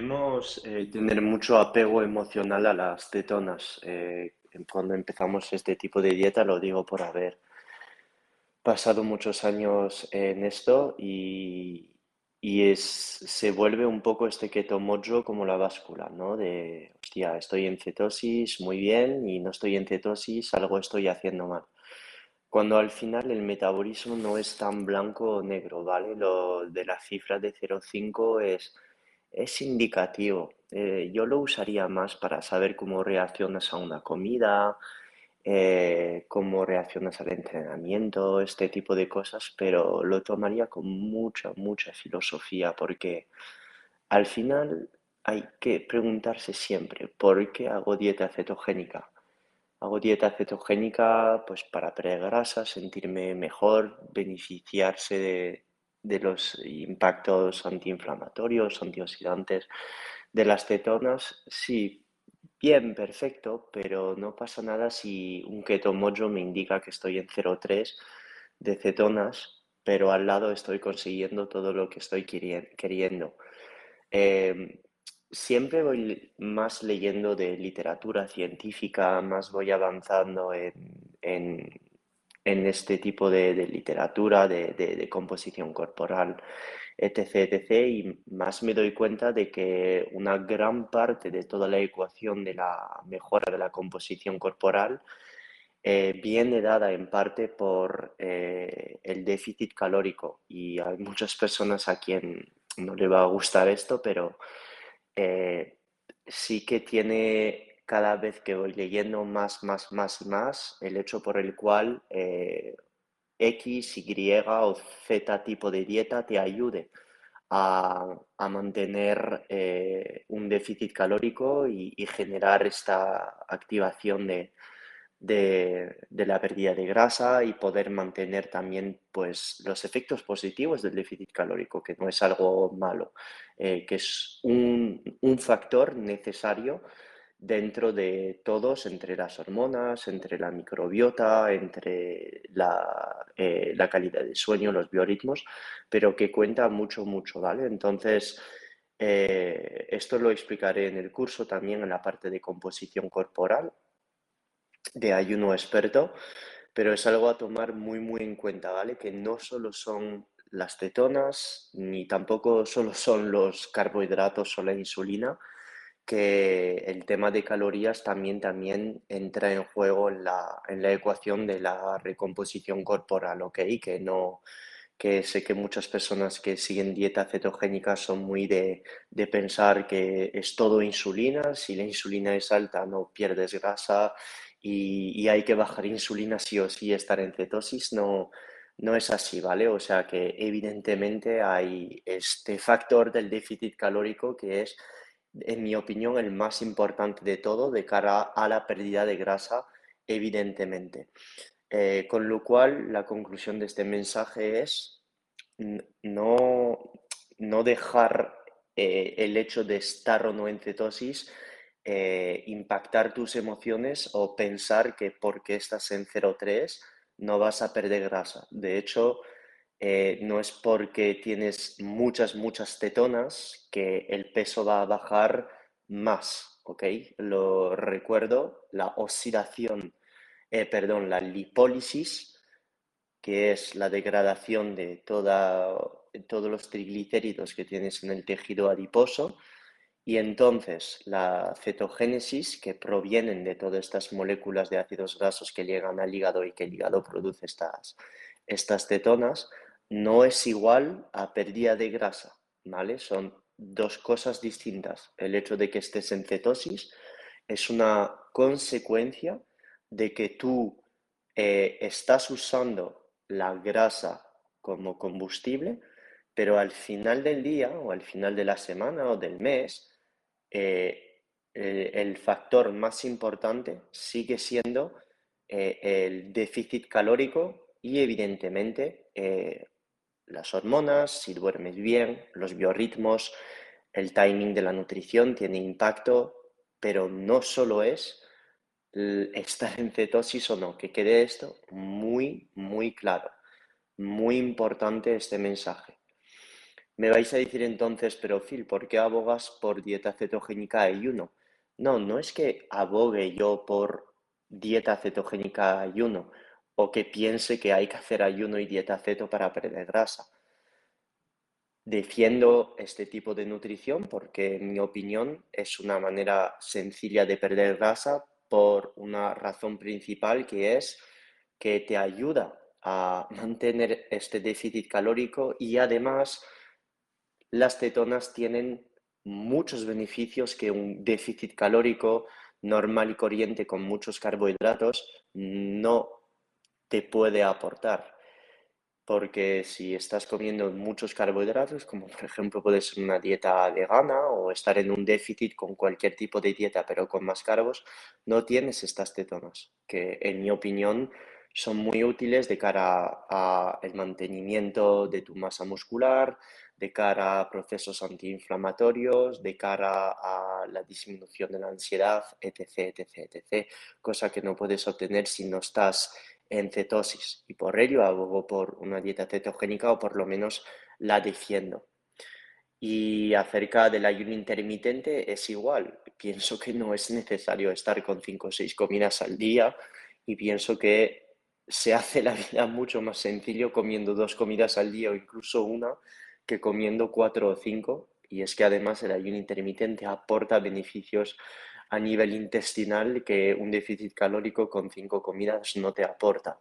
Solemos eh, tener mucho apego emocional a las cetonas. Eh, cuando empezamos este tipo de dieta, lo digo por haber pasado muchos años en esto y, y es, se vuelve un poco este keto mojo como la báscula, ¿no? De, hostia, estoy en cetosis, muy bien, y no estoy en cetosis, algo estoy haciendo mal. Cuando al final el metabolismo no es tan blanco o negro, ¿vale? Lo de la cifra de 0,5 es, es indicativo. Eh, yo lo usaría más para saber cómo reaccionas a una comida, eh, cómo reaccionas al entrenamiento, este tipo de cosas, pero lo tomaría con mucha, mucha filosofía porque al final hay que preguntarse siempre, ¿por qué hago dieta cetogénica? Hago dieta cetogénica pues para perder grasa, sentirme mejor, beneficiarse de, de los impactos antiinflamatorios, antioxidantes de las cetonas. Sí, bien, perfecto, pero no pasa nada si un keto mojo me indica que estoy en 0,3 de cetonas, pero al lado estoy consiguiendo todo lo que estoy queriendo. Em, siempre voy más leyendo de literatura científica, más voy avanzando en, este tipo de, literatura, de, de, composición corporal, etc., etc., y más me doy cuenta de que una gran parte de toda la ecuación de la mejora de la composición corporal eh, viene dada en parte por eh, el déficit calórico y hay muchas personas a quien no le va a gustar esto, pero eh, sí que tiene cada vez que voy leyendo más, más, más y más el hecho por el cual eh, X, Y o Z tipo de dieta te ayude a, mantener eh, un déficit calórico y, generar esta activación de, de, la pérdida de grasa y poder mantener también pues, los efectos positivos del déficit calórico, que no es algo malo, eh, que es un, factor necesario dentro de todos, entre las hormonas, entre la microbiota, entre la, eh, la, calidad de sueño, los biorritmos, pero que cuenta mucho, mucho, ¿vale? Entonces, eh, esto lo explicaré en el curso también en la parte de composición corporal, de ayuno experto, pero es algo a tomar muy, muy en cuenta, ¿vale? Que no solo son las cetonas, ni tampoco solo son los carbohidratos o la insulina, que el tema de calorías también, también entra en juego en la, en la ecuación de la recomposición corporal, ¿ok? Que no, que sé que muchas personas que siguen dieta cetogénica son muy de, de, pensar que es todo insulina, si la insulina es alta no pierdes grasa y, hay que bajar insulina sí o sí, estar en cetosis, no, no es así, ¿vale? O sea que evidentemente hay este factor del déficit calórico que es, en mi opinión, el más importante de todo de cara a la pérdida de grasa, evidentemente. Eh, con lo cual, la conclusión de este mensaje es no, no dejar eh, el hecho de estar o no en cetosis eh, impactar tus emociones o pensar que porque estás en 0,3 no vas a perder grasa. De hecho, eh, no es porque tienes muchas, muchas tetonas que el peso va a bajar más, ¿ok? Lo recuerdo, la oxidación, eh, perdón, la lipólisis, que es la degradación de todos los triglicéridos que tienes en el tejido adiposo, y entonces la cetogénesis, que provienen de todas estas moléculas de ácidos grasos que llegan al hígado y que el hígado produce estas, estas cetonas, no es igual a pérdida de grasa, ¿vale? Son dos cosas distintas. El hecho de que estés en cetosis es una consecuencia de que tú eh, estás usando la grasa como combustible pero al final del día o al final de la semana o del mes, eh, el, factor más importante sigue siendo eh, el déficit calórico y evidentemente las hormonas, si duermes bien, los biorritmos, el timing de la nutrición tiene impacto, pero no solo es estar en cetosis o no, que quede esto muy, muy claro. Muy importante este mensaje. Me vais a decir entonces, pero Phil, ¿por qué abogas por dieta cetogénica ayuno? No, no es que abogue yo por dieta cetogénica ayuno o que piense que hay que hacer ayuno y dieta ceto para perder grasa. Defiendo este tipo de nutrición porque, en mi opinión, es una manera sencilla de perder grasa por una razón principal que es que te ayuda a mantener este déficit calórico y además las cetonas tienen muchos beneficios que un déficit calórico normal y corriente con muchos carbohidratos no te puede aportar. Porque si estás comiendo muchos carbohidratos, como por ejemplo puede ser una dieta vegana o estar en un déficit con cualquier tipo de dieta pero con más carbos, no tienes estas cetonas, que en mi opinión son muy útiles de cara al mantenimiento de tu masa muscular, de cara a procesos antiinflamatorios, de cara a la disminución de la ansiedad, etc., etc., etc., cosa que no puedes obtener si no estás en cetosis. Y por ello abogo por una dieta cetogénica o por lo menos la defiendo. Y acerca del ayuno intermitente es igual. Pienso que no es necesario estar con 5 o 6 comidas al día y pienso que se hace la vida mucho más sencillo comiendo dos comidas al día o incluso una que comiendo cuatro o cinco. Y es que además el ayuno intermitente aporta beneficios a nivel intestinal que un déficit calórico con cinco comidas no te aporta.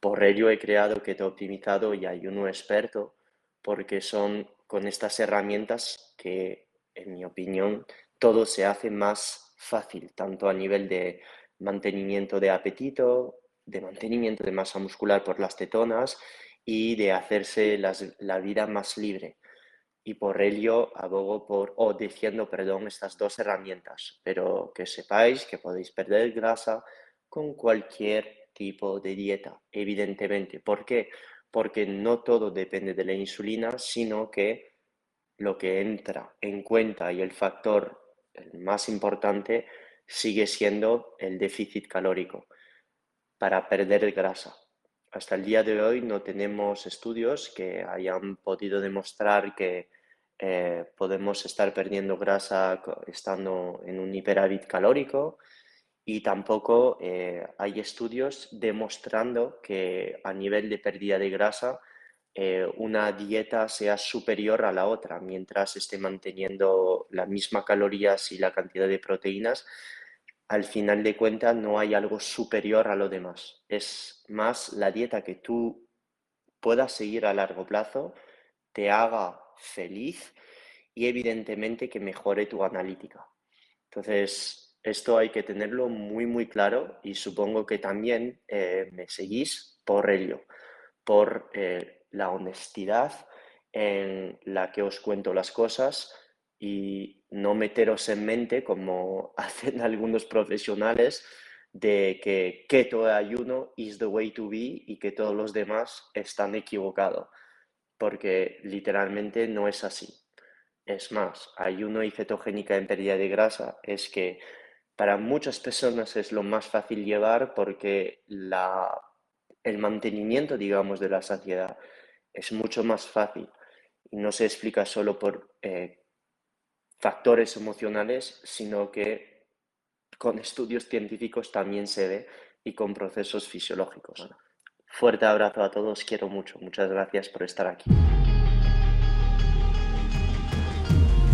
Por ello he creado Keto Optimizado y ayuno experto, porque son con estas herramientas que, en mi opinión, todo se hace más fácil, tanto a nivel de mantenimiento de apetito, de mantenimiento de masa muscular por las tetonas y de hacerse la vida más libre. Y por ello abogo por, o diciendo, perdón, estas dos herramientas, pero que sepáis que podéis perder grasa con cualquier tipo de dieta, evidentemente. ¿Por qué? Porque no todo depende de la insulina, sino que lo que entra en cuenta y el factor más importante sigue siendo el déficit calórico para perder grasa. Hasta el día de hoy no tenemos estudios que hayan podido demostrar que eh, podemos estar perdiendo grasa estando en un hiperávit calórico y tampoco eh, hay estudios demostrando que a nivel de pérdida de grasa eh, una dieta sea superior a la otra mientras esté manteniendo la misma calorías y la cantidad de proteínas al final de cuentas no hay algo superior a lo demás. Es más la dieta que tú puedas seguir a largo plazo, te haga feliz y evidentemente que mejore tu analítica. Entonces, esto hay que tenerlo muy, muy claro y supongo que también eh, me seguís por ello, por eh, la honestidad en la que os cuento las cosas y no meteros en mente, como hacen algunos profesionales, de que keto ayuno is the way to be y que todos los demás están equivocados, porque literalmente no es así. Es más, ayuno y cetogénica en pérdida de grasa es que para muchas personas es lo más fácil llevar porque la, el mantenimiento, digamos, de la saciedad es mucho más fácil y no se explica solo por eh, factores emocionales, sino que con estudios científicos también se ve y con procesos fisiológicos. Fuerte abrazo a todos, quiero mucho. Muchas gracias por estar aquí.